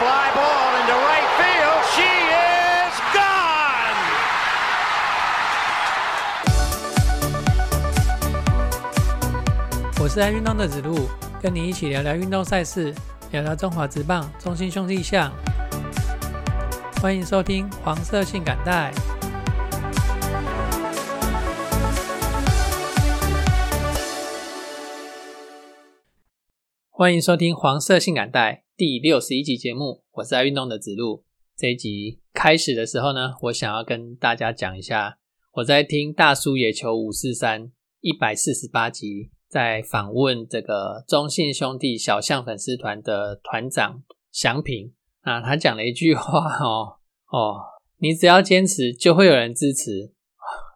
fly ball into right field. She is gone. 我是爱运动的子路，跟你一起聊聊运动赛事，聊聊中华职棒、中心兄弟象。欢迎收听黄色性感带。欢迎收听黄色性感带第六十一集节目，我是爱运动的子路。这一集开始的时候呢，我想要跟大家讲一下，我在听大叔野球五四三一百四十八集，在访问这个中信兄弟小象粉丝团的团长祥平啊，他讲了一句话哦 哦，你只要坚持，就会有人支持。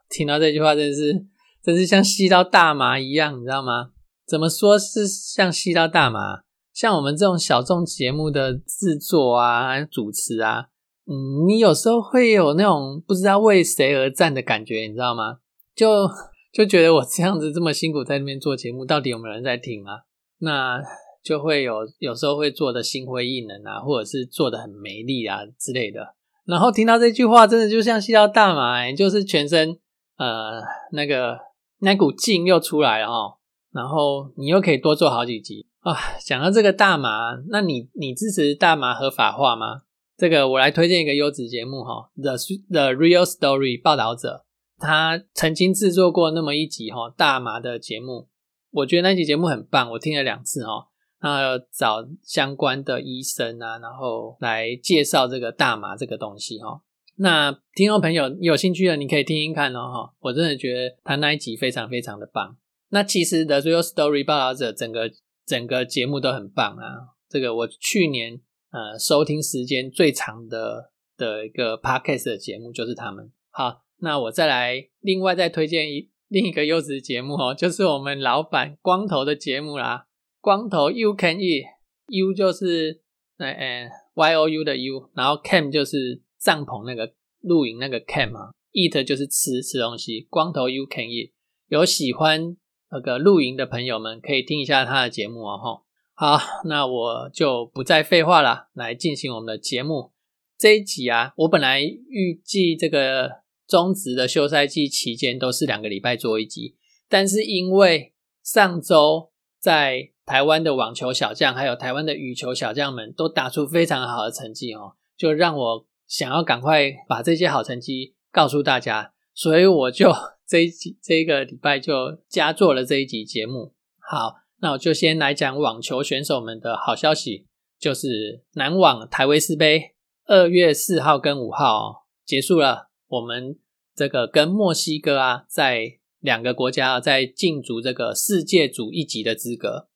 听到这句话，真是真是像吸到大麻一样，你知道吗？怎么说是像吸到大麻？像我们这种小众节目的制作啊、主持啊，嗯，你有时候会有那种不知道为谁而战的感觉，你知道吗？就就觉得我这样子这么辛苦在那边做节目，到底有没有人在听啊？那就会有有时候会做的心灰意冷啊，或者是做的很没力啊之类的。然后听到这句话，真的就像吸到大麻、就是全身呃那个那股劲又出来了哦。然后你又可以多做好几集啊！讲到这个大麻，那你你支持大麻合法化吗？这个我来推荐一个优质节目哈，《The The Real Story》报道者，他曾经制作过那么一集哈大麻的节目，我觉得那集节目很棒，我听了两次哈。那找相关的医生啊，然后来介绍这个大麻这个东西哈。那听众朋友有兴趣的，你可以听听看哦哈。我真的觉得他那一集非常非常的棒。那其实 The Real Story 报道者整个整个节目都很棒啊！这个我去年呃收听时间最长的的一个 podcast 的节目就是他们。好，那我再来另外再推荐一另一个优质节目哦，就是我们老板光头的节目啦。光头 You Can Eat，U 就是呃呃 Y O U 的 U，然后 Camp 就是帐篷那个露营那个 Camp 啊，Eat 就是吃吃东西。光头 You Can Eat，有喜欢。那个露营的朋友们可以听一下他的节目哦，哈。好，那我就不再废话了，来进行我们的节目。这一集啊，我本来预计这个中职的休赛季期间都是两个礼拜做一集，但是因为上周在台湾的网球小将还有台湾的羽球小将们都打出非常好的成绩哦，就让我想要赶快把这些好成绩告诉大家，所以我就。这一集这一个礼拜就加做了这一集节目。好，那我就先来讲网球选手们的好消息，就是男网台维斯杯二月四号跟五号结束了。我们这个跟墨西哥啊，在两个国家在竞逐这个世界组一级的资格。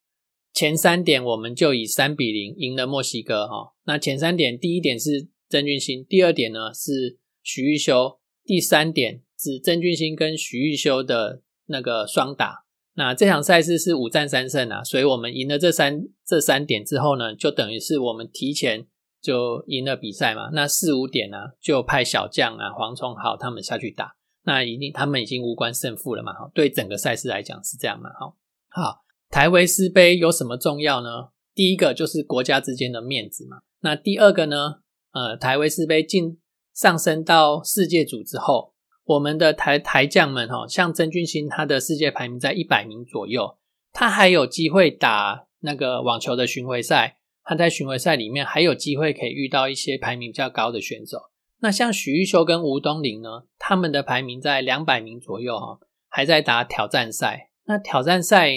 前三点我们就以三比零赢了墨西哥哈。那前三点，第一点是曾俊兴，第二点呢是许玉修，第三点。是曾俊欣跟徐玉修的那个双打，那这场赛事是五战三胜啊，所以我们赢了这三这三点之后呢，就等于是我们提前就赢了比赛嘛。那四五点呢，就派小将啊黄崇豪他们下去打，那一定他们已经无关胜负了嘛。哈，对整个赛事来讲是这样嘛。哈，好，台维斯杯有什么重要呢？第一个就是国家之间的面子嘛。那第二个呢，呃，台维斯杯进上升到世界组之后。我们的台台将们哈，像曾俊欣，他的世界排名在一百名左右，他还有机会打那个网球的巡回赛。他在巡回赛里面还有机会可以遇到一些排名比较高的选手。那像许玉修跟吴东林呢，他们的排名在两百名左右哈，还在打挑战赛。那挑战赛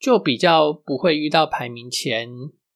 就比较不会遇到排名前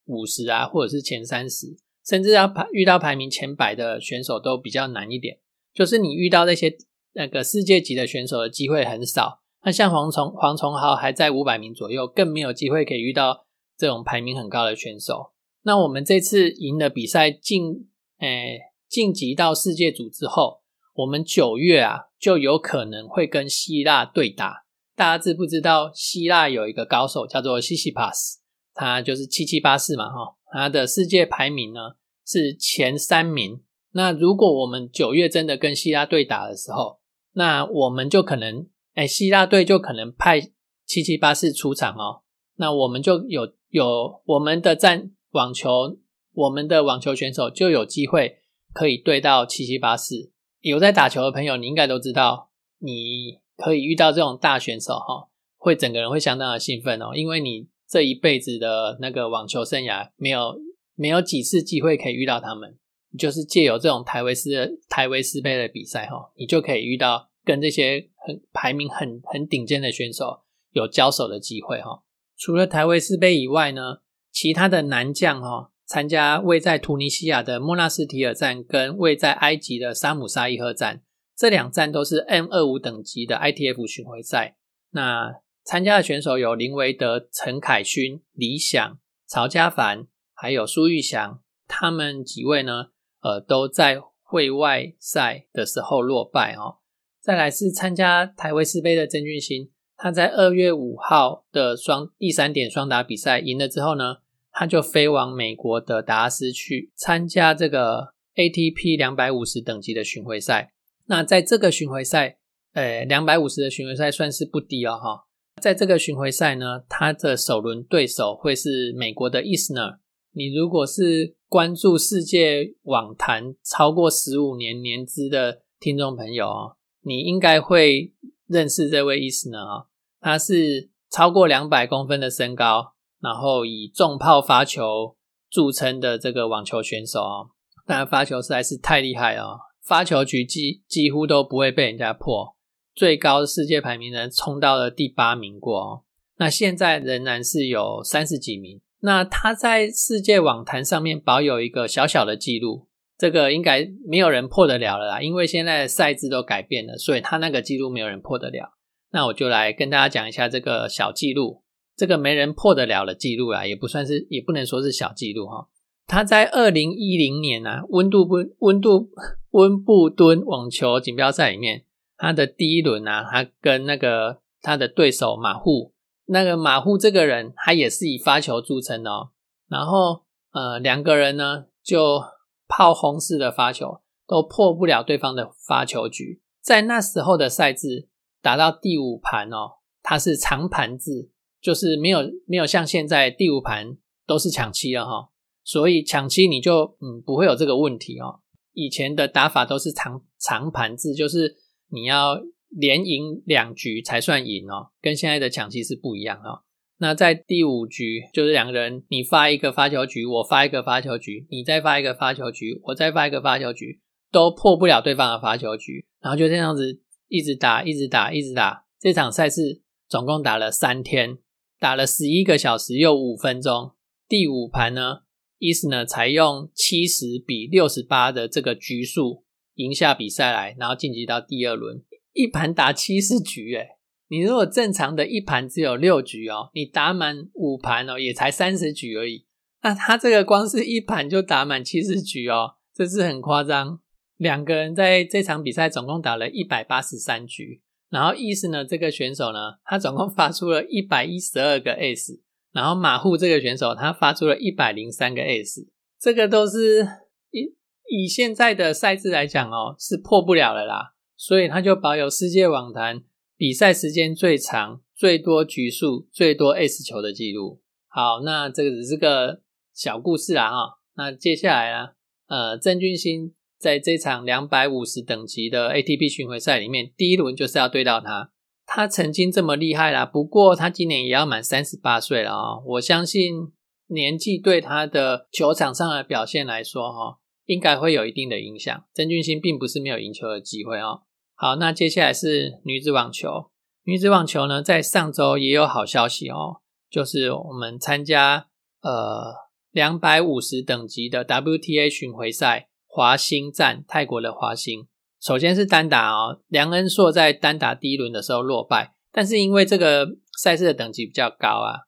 五十啊，或者是前三十，甚至要排遇到排名前百的选手都比较难一点。就是你遇到那些那个世界级的选手的机会很少，那像黄崇黄崇豪还在五百名左右，更没有机会可以遇到这种排名很高的选手。那我们这次赢了比赛晋诶晋级到世界组之后，我们九月啊就有可能会跟希腊对打。大家知不知道希腊有一个高手叫做西西帕斯，他就是七七八四嘛哈，他的世界排名呢是前三名。那如果我们九月真的跟希腊队打的时候，那我们就可能，哎，希腊队就可能派七七八四出场哦。那我们就有有我们的战网球我们的网球选手就有机会可以对到七七八四。有在打球的朋友，你应该都知道，你可以遇到这种大选手哈，会整个人会相当的兴奋哦，因为你这一辈子的那个网球生涯没有没有几次机会可以遇到他们，就是借由这种台维斯的台维斯杯的比赛哈，你就可以遇到跟这些很排名很很顶尖的选手有交手的机会哈。除了台维斯杯以外呢，其他的男将哈。参加位在突尼西亚的莫纳斯提尔站跟位在埃及的沙姆沙伊赫站，这两站都是 M 二五等级的 ITF 巡回赛。那参加的选手有林维德、陈凯勋、李想、曹家凡，还有苏玉祥，他们几位呢？呃，都在会外赛的时候落败哦。再来是参加台维斯杯的曾俊欣，他在二月五号的双第三点双打比赛赢了之后呢？他就飞往美国的达拉斯去参加这个 ATP 两百五十等级的巡回赛。那在这个巡回赛，呃，两百五十的巡回赛算是不低哦，哈。在这个巡回赛呢，他的首轮对手会是美国的 Isner。你如果是关注世界网坛超过十五年年资的听众朋友哦，你应该会认识这位 Isner 啊。他是超过两百公分的身高。然后以重炮发球著称的这个网球选手哦，但发球实在是太厉害了，发球局几几乎都不会被人家破，最高世界排名呢冲到了第八名过哦。那现在仍然是有三十几名。那他在世界网坛上面保有一个小小的记录，这个应该没有人破得了了啦，因为现在的赛制都改变了，所以他那个记录没有人破得了。那我就来跟大家讲一下这个小记录。这个没人破得了的记录啊，也不算是，也不能说是小记录哈。他在二零一零年啊，温度温温度温布敦网球锦标赛里面，他的第一轮啊，他跟那个他的对手马户，那个马户这个人，他也是以发球著称的哦。然后呃，两个人呢就炮轰式的发球，都破不了对方的发球局。在那时候的赛制打到第五盘哦，它是长盘制。就是没有没有像现在第五盘都是抢七了哈，所以抢七你就嗯不会有这个问题哦。以前的打法都是长长盘制，就是你要连赢两局才算赢哦，跟现在的抢七是不一样哦。那在第五局就是两个人，你发一个发球局，我发一个发球局，你再发一个发球局，我再发一个发球局，都破不了对方的发球局，然后就这样子一直打，一直打，一直打。这场赛事总共打了三天。打了十一个小时又五分钟，第五盘呢，伊斯呢采用七十比六十八的这个局数赢下比赛来，然后晋级到第二轮。一盘打七十局，诶你如果正常的一盘只有六局哦，你打满五盘哦，也才三十局而已。那他这个光是一盘就打满七十局哦，这是很夸张。两个人在这场比赛总共打了一百八十三局。然后意思呢，这个选手呢，他总共发出了一百一十二个 S，然后马户这个选手他发出了一百零三个 S，这个都是以以现在的赛制来讲哦，是破不了了啦，所以他就保有世界网坛比赛时间最长、最多局数、最多 S 球的记录。好，那这个只是个小故事啦哈，那接下来呢，呃，郑俊兴。在这场两百五十等级的 ATP 巡回赛里面，第一轮就是要对到他。他曾经这么厉害啦，不过他今年也要满三十八岁了啊！我相信年纪对他的球场上的表现来说，哈，应该会有一定的影响。曾俊兴并不是没有赢球的机会哦。好，那接下来是女子网球。女子网球呢，在上周也有好消息哦，就是我们参加呃两百五十等级的 WTA 巡回赛。华兴站，泰国的华兴，首先是单打哦。梁恩硕在单打第一轮的时候落败，但是因为这个赛事的等级比较高啊，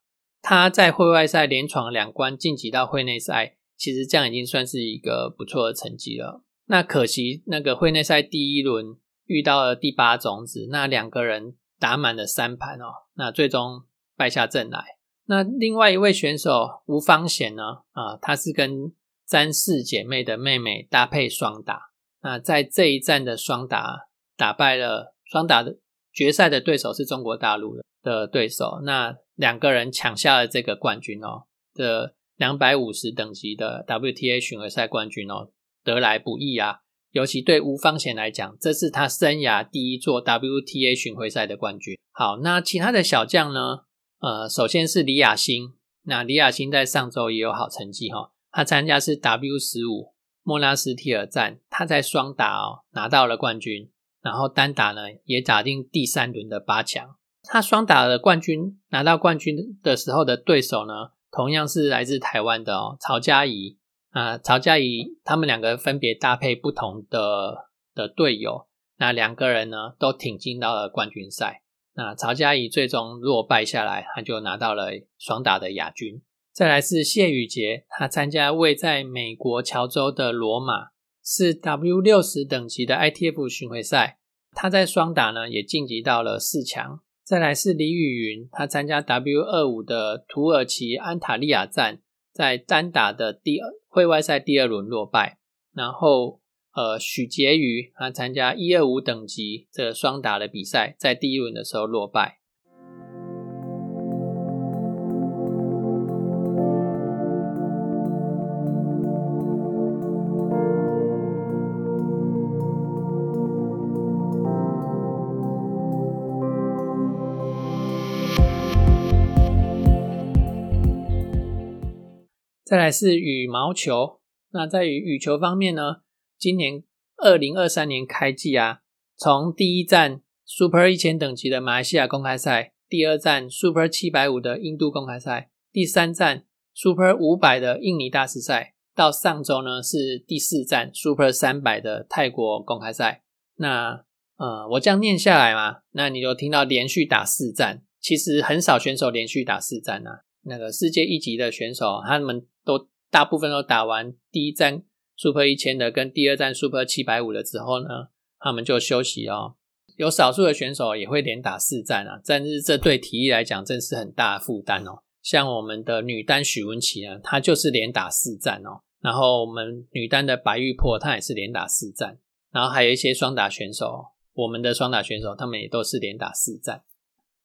他在会外赛连闯两关晋级到会内赛，其实这样已经算是一个不错的成绩了。那可惜那个会内赛第一轮遇到了第八种子，那两个人打满了三盘哦，那最终败下阵来。那另外一位选手吴方贤呢，啊，他是跟詹氏姐妹的妹妹搭配双打，那在这一战的双打打败了双打的决赛的对手是中国大陆的的对手，那两个人抢下了这个冠军哦的两百五十等级的 WTA 巡回赛冠军哦，得来不易啊。尤其对吴方贤来讲，这是他生涯第一座 WTA 巡回赛的冠军。好，那其他的小将呢？呃，首先是李雅欣。那李雅欣在上周也有好成绩哈，他参加是 W 十五莫拉斯提尔站，他在双打哦拿到了冠军，然后单打呢也打进第三轮的八强。他双打的冠军拿到冠军的时候的对手呢，同样是来自台湾的哦，曹佳怡。啊，曹佳怡他们两个分别搭配不同的的队友，那两个人呢都挺进到了冠军赛。那曹佳怡最终落败下来，他就拿到了双打的亚军。再来是谢宇杰，他参加位在美国乔州的罗马，是 W 六十等级的 ITF 巡回赛，他在双打呢也晋级到了四强。再来是李雨云，他参加 W 二五的土耳其安塔利亚站。在单打的第二会外赛第二轮落败，然后呃许婕妤他参加一二五等级的双打的比赛，在第一轮的时候落败。再来是羽毛球，那在于羽球方面呢，今年二零二三年开季啊，从第一站 Super 一千等级的马来西亚公开赛，第二站 Super 七百五的印度公开赛，第三站 Super 五百的印尼大师赛，到上周呢是第四站 Super 三百的泰国公开赛。那呃，我这样念下来嘛，那你就听到连续打四站，其实很少选手连续打四站啊。那个世界一级的选手，他们都大部分都打完第一站 Super 一千的跟第二站 Super 七百五了之后呢，他们就休息哦。有少数的选手也会连打四站啊，但是这对体育来讲真是很大的负担哦。像我们的女单许文琪啊，她就是连打四站哦。然后我们女单的白玉珀，她也是连打四站。然后还有一些双打选手，我们的双打选手，他们也都是连打四站。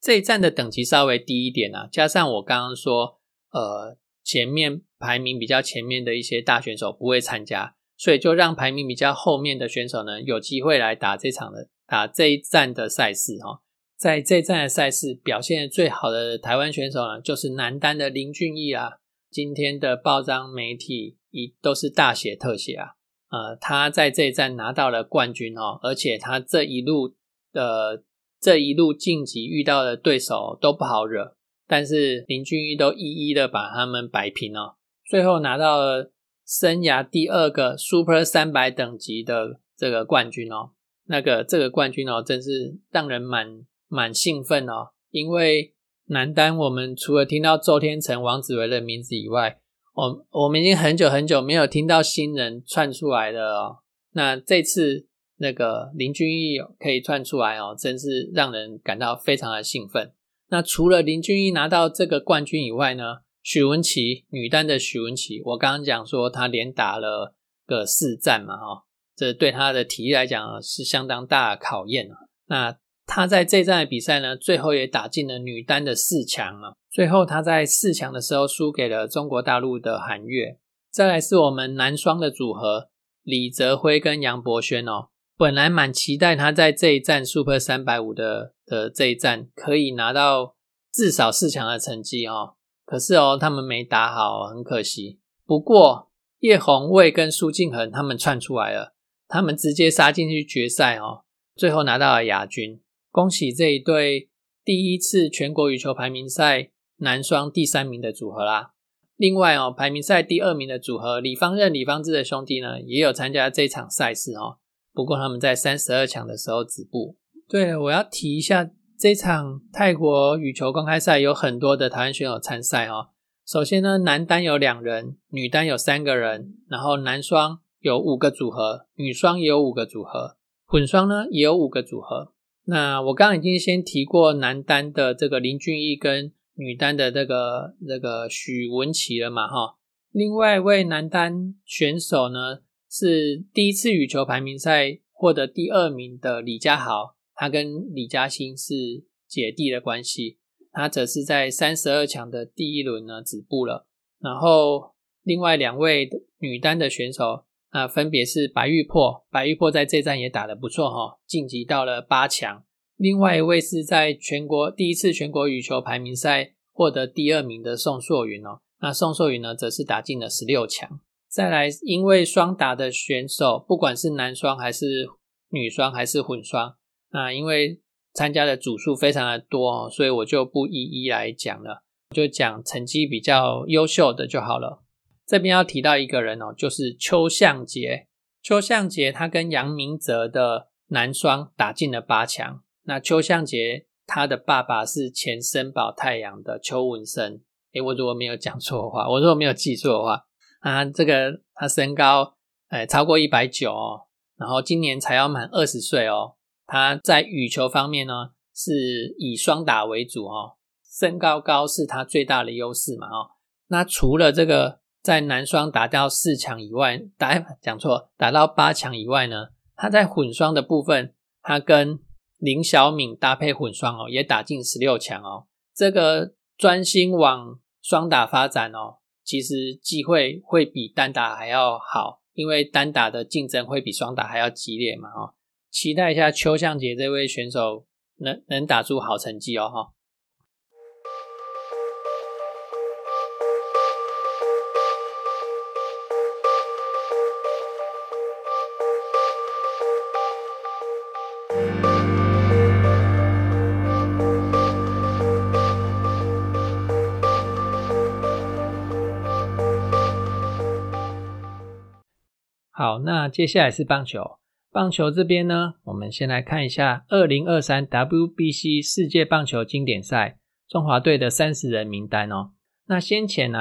这一站的等级稍微低一点啊，加上我刚刚说，呃，前面排名比较前面的一些大选手不会参加，所以就让排名比较后面的选手呢有机会来打这场的打这一站的赛事哈。在这站的赛事表现最好的台湾选手呢，就是男单的林俊逸啊。今天的报章媒体一都是大写特写啊，呃，他在这一站拿到了冠军哦，而且他这一路的。这一路晋级遇到的对手都不好惹，但是林俊逸都一一的把他们摆平哦，最后拿到了生涯第二个 Super 三百等级的这个冠军哦。那个这个冠军哦，真是让人蛮蛮兴奋哦，因为男单我们除了听到周天成、王子维的名字以外，我我们已经很久很久没有听到新人窜出来的哦。那这次。那个林俊逸可以窜出来哦，真是让人感到非常的兴奋。那除了林俊逸拿到这个冠军以外呢，许文琪女单的许文琪，我刚刚讲说她连打了个四战嘛，哈，这对她的体力来讲是相当大的考验啊。那她在这站的比赛呢，最后也打进了女单的四强啊。最后她在四强的时候输给了中国大陆的韩悦。再来是我们男双的组合李泽辉跟杨博轩哦。本来蛮期待他在这一站 Super 三百五的的这一站可以拿到至少四强的成绩哦，可是哦他们没打好，很可惜。不过叶红卫跟苏敬恒他们窜出来了，他们直接杀进去决赛哦，最后拿到了亚军，恭喜这一对第一次全国羽球排名赛男双第三名的组合啦。另外哦，排名赛第二名的组合李方任、李方志的兄弟呢，也有参加这场赛事哦。不过他们在三十二强的时候止步。对，我要提一下，这场泰国羽球公开赛有很多的台湾选手参赛哦。首先呢，男单有两人，女单有三个人，然后男双有五个组合，女双也有五个组合，混双呢也有五个组合。那我刚刚已经先提过男单的这个林俊逸跟女单的这个这个许文琪了嘛，哈。另外一位男单选手呢？是第一次羽球排名赛获得第二名的李佳豪，他跟李嘉欣是姐弟的关系，他则是在三十二强的第一轮呢止步了。然后另外两位女单的选手啊，分别是白玉珀，白玉珀在这站也打得不错哈，晋级到了八强。另外一位是在全国第一次全国羽球排名赛获得第二名的宋硕云哦，那宋硕云呢，则是打进了十六强。再来，因为双打的选手，不管是男双还是女双还是混双，那因为参加的组数非常的多，所以我就不一一来讲了，就讲成绩比较优秀的就好了。这边要提到一个人哦，就是邱相杰。邱相杰他跟杨明哲的男双打进了八强。那邱相杰他的爸爸是前森宝太阳的邱文生。诶，我如果没有讲错的话，我如果没有记错的话，啊，这个他身高诶超过一百九哦，然后今年才要满二十岁哦。他在羽球方面呢，是以双打为主哦，身高高是他最大的优势嘛哦。那除了这个在男双打到四强以外，打讲错，打到八强以外呢，他在混双的部分，他跟林小敏搭配混双哦，也打进十六强哦。这个专心往双打发展哦，其实机会会比单打还要好，因为单打的竞争会比双打还要激烈嘛哦。期待一下邱向杰这位选手能能打出好成绩哦哈。那接下来是棒球。棒球这边呢，我们先来看一下二零二三 WBC 世界棒球经典赛中华队的三十人名单哦。那先前呢，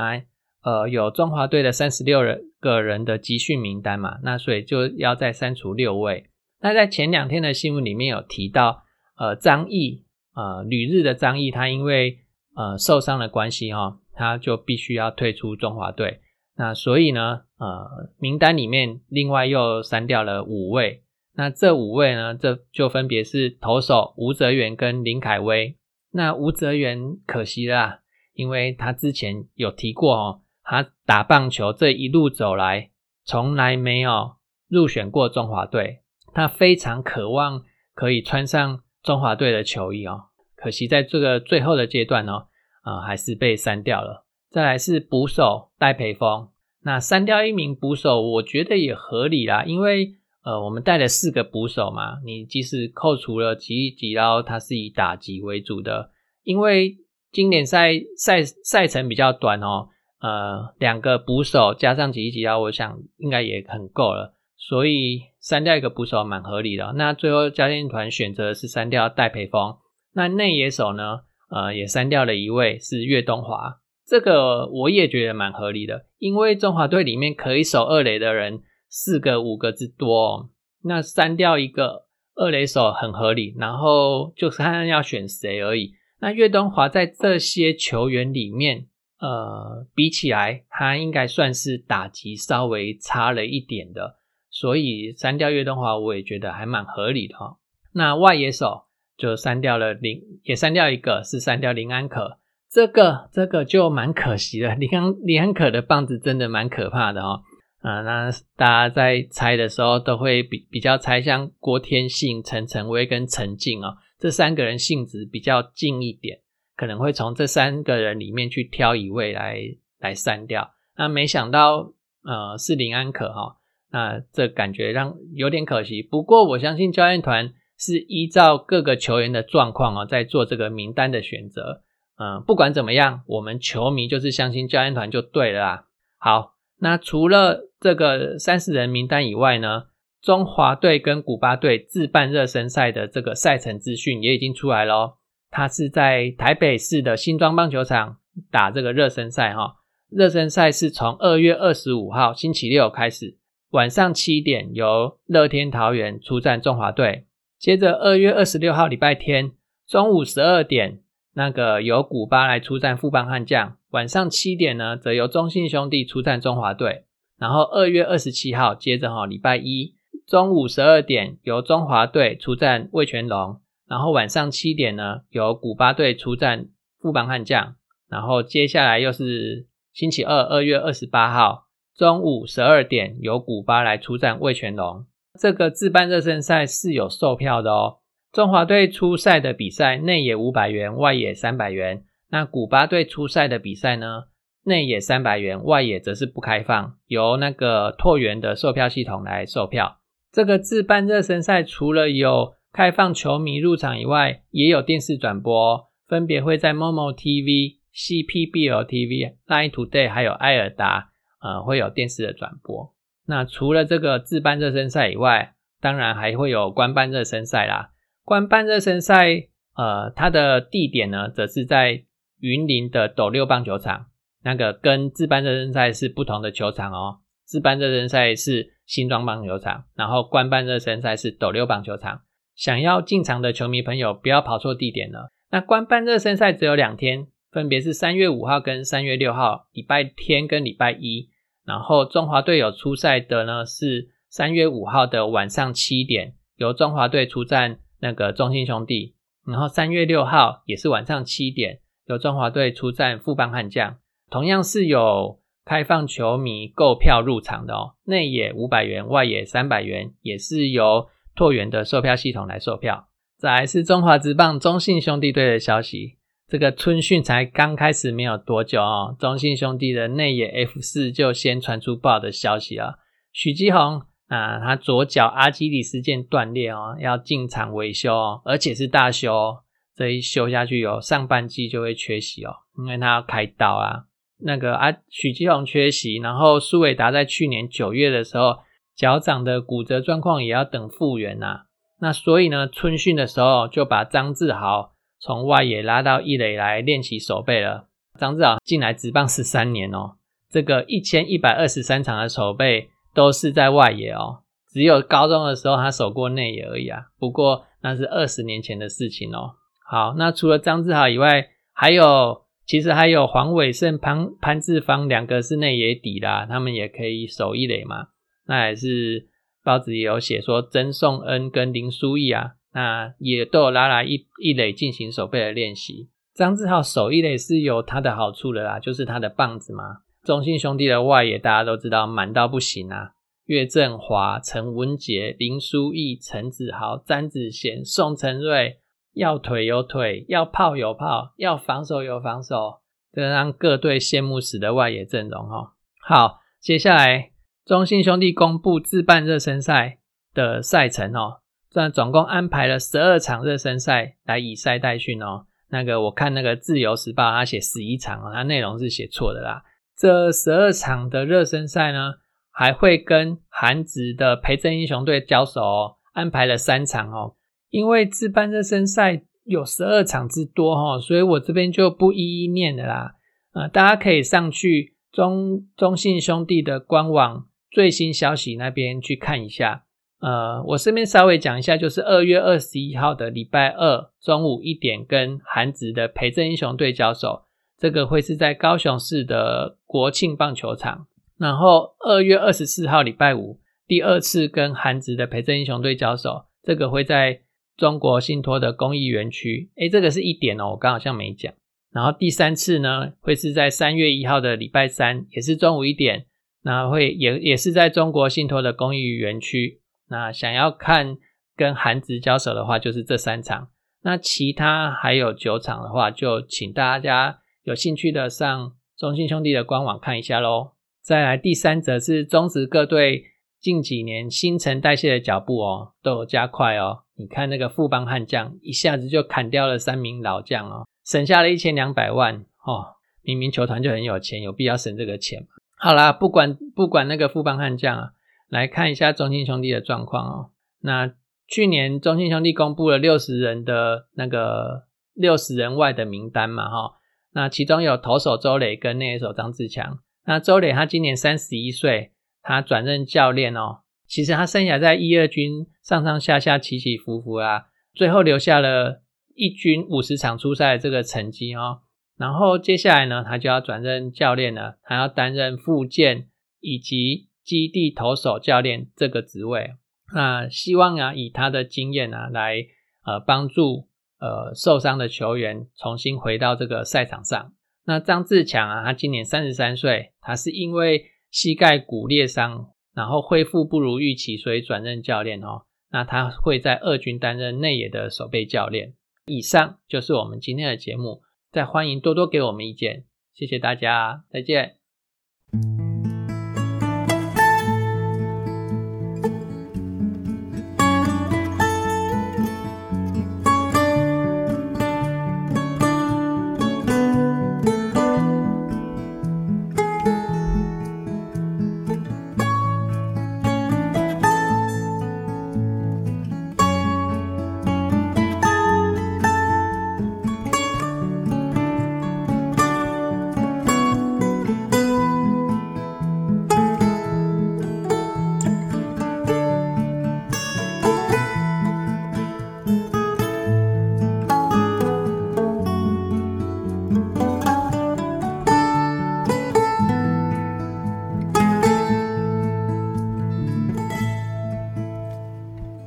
呃，有中华队的三十六人个人的集训名单嘛，那所以就要再删除六位。那在前两天的新闻里面有提到，呃，张毅，呃，旅日的张毅，他因为呃受伤的关系哈，他就必须要退出中华队。那所以呢，呃，名单里面另外又删掉了五位。那这五位呢，这就分别是投手吴泽源跟林凯威。那吴泽源可惜啦，因为他之前有提过哦，他打棒球这一路走来，从来没有入选过中华队。他非常渴望可以穿上中华队的球衣哦，可惜在这个最后的阶段呢，啊，还是被删掉了。再来是捕手戴培峰，那删掉一名捕手，我觉得也合理啦，因为呃，我们带了四个捕手嘛，你即使扣除了吉吉捞，他是以打击为主的，因为经典赛赛赛程比较短哦，呃，两个捕手加上吉吉捞，我想应该也很够了，所以删掉一个捕手蛮合理的。那最后教练团选择是删掉戴培峰，那内野手呢，呃，也删掉了一位是岳东华。这个我也觉得蛮合理的，因为中华队里面可以守二垒的人四个五个之多，哦那删掉一个二垒手很合理，然后就是看要选谁而已。那岳东华在这些球员里面，呃，比起来他应该算是打击稍微差了一点的，所以删掉岳东华我也觉得还蛮合理的哈。那外野手就删掉了林，也删掉一个是删掉林安可。这个这个就蛮可惜的，林安林安可的棒子真的蛮可怕的哦。啊，那大家在猜的时候都会比比较猜像郭天信、陈晨威跟陈静哦，这三个人性质比较近一点，可能会从这三个人里面去挑一位来来删掉。那没想到呃是林安可哈，那这感觉让有点可惜。不过我相信教练团是依照各个球员的状况哦，在做这个名单的选择。嗯，不管怎么样，我们球迷就是相信教练团就对了啦。好，那除了这个三十人名单以外呢，中华队跟古巴队自办热身赛的这个赛程资讯也已经出来了。他是在台北市的新庄棒球场打这个热身赛哈。热身赛是从二月二十五号星期六开始，晚上七点由乐天桃园出战中华队，接着二月二十六号礼拜天中午十二点。那个由古巴来出战富邦悍将，晚上七点呢，则由中信兄弟出战中华队。然后二月二十七号，接着哈礼拜一中午十二点，由中华队出战魏全龙。然后晚上七点呢，由古巴队出战富邦悍将。然后接下来又是星期二二月二十八号中午十二点由古巴来出战魏全龙。这个自办热身赛是有售票的哦。中华队初赛的比赛内野五百元，外野三百元。那古巴队初赛的比赛呢，内野三百元，外野则是不开放，由那个拓元的售票系统来售票。这个自办热身赛除了有开放球迷入场以外，也有电视转播，分别会在 Momo TV、CPBL TV、Line Today 还有艾尔达，呃，会有电视的转播。那除了这个自办热身赛以外，当然还会有官办热身赛啦。官办热身赛，呃，它的地点呢，则是在云林的斗六棒球场。那个跟自办热身赛是不同的球场哦。自办热身赛是新庄棒球场，然后官办热身赛是斗六棒球场。想要进场的球迷朋友，不要跑错地点了。那官办热身赛只有两天，分别是三月五号跟三月六号，礼拜天跟礼拜一。然后中华队有出赛的呢，是三月五号的晚上七点，由中华队出战那个中信兄弟。然后三月六号也是晚上七点，由中华队出战富邦悍将，同样是有开放球迷购票入场的哦，内野五百元，外野三百元，也是由。拓元的售票系统来售票。再来是中华职棒中信兄弟队的消息，这个春训才刚开始没有多久哦，中信兄弟的内野 F 四就先传出不好的消息啊，许基宏啊，他左脚阿基里斯腱断裂哦，要进场维修哦，而且是大修，这一修下去有上半季就会缺席哦，因为他要开刀啊。那个啊，许基宏缺席，然后苏伟达在去年九月的时候。脚掌的骨折状况也要等复原呐，那所以呢，春训的时候就把张志豪从外野拉到一垒来练习守备了。张志豪进来职棒十三年哦，这个一千一百二十三场的守备都是在外野哦，只有高中的时候他守过内野而已啊。不过那是二十年前的事情哦。好，那除了张志豪以外，还有其实还有黄伟胜、潘潘志芳两个是内野底啦，他们也可以守一垒嘛。那也是报纸也有写说，曾颂恩跟林书义啊，那也都有拉来一一垒进行守备的练习。张志浩守一垒是有他的好处的啦，就是他的棒子嘛。中信兄弟的外野大家都知道满到不行啊，岳振华、陈文杰、林书义、陈子豪、詹子贤、宋承瑞，要腿有腿，要炮有炮，要防守有防守，这让各队羡慕死的外野阵容哈。好，接下来。中信兄弟公布自办热身赛的赛程哦，这总共安排了十二场热身赛来以赛代训哦。那个我看那个自由时报，他写十一场哦，他内容是写错的啦。这十二场的热身赛呢，还会跟韩职的培正英雄队交手哦，安排了三场哦。因为自办热身赛有十二场之多哈，所以我这边就不一一念的啦。呃，大家可以上去中中信兄弟的官网。最新消息那边去看一下，呃，我顺便稍微讲一下，就是二月二十一号的礼拜二中午一点，跟韩职的培正英雄队交手，这个会是在高雄市的国庆棒球场。然后二月二十四号礼拜五，第二次跟韩职的培正英雄队交手，这个会在中国信托的公益园区。诶，这个是一点哦，我刚好像没讲。然后第三次呢，会是在三月一号的礼拜三，也是中午一点。那会也也是在中国信托的公益园区。那想要看跟韩职交手的话，就是这三场。那其他还有九场的话，就请大家有兴趣的上中信兄弟的官网看一下喽。再来第三则是中职各队近几年新陈代谢的脚步哦，都有加快哦。你看那个富邦悍将一下子就砍掉了三名老将哦，省下了一千两百万哦。明明球团就很有钱，有必要省这个钱吗？好啦，不管不管那个富邦悍将啊，来看一下中信兄弟的状况哦。那去年中信兄弟公布了六十人的那个六十人外的名单嘛，哈。那其中有投手周磊跟内野手张志强。那周磊他今年三十一岁，他转任教练哦。其实他生涯在一二军上上下下起起伏伏啊，最后留下了一军五十场出赛这个成绩哦。然后接下来呢，他就要转任教练了，他要担任副建以及基地投手教练这个职位。那希望啊，以他的经验啊，来呃帮助呃受伤的球员重新回到这个赛场上。那张志强啊，他今年三十三岁，他是因为膝盖骨裂伤，然后恢复不如预期，所以转任教练哦。那他会在二军担任内野的守备教练。以上就是我们今天的节目，再欢迎多多给我们意见，谢谢大家，再见。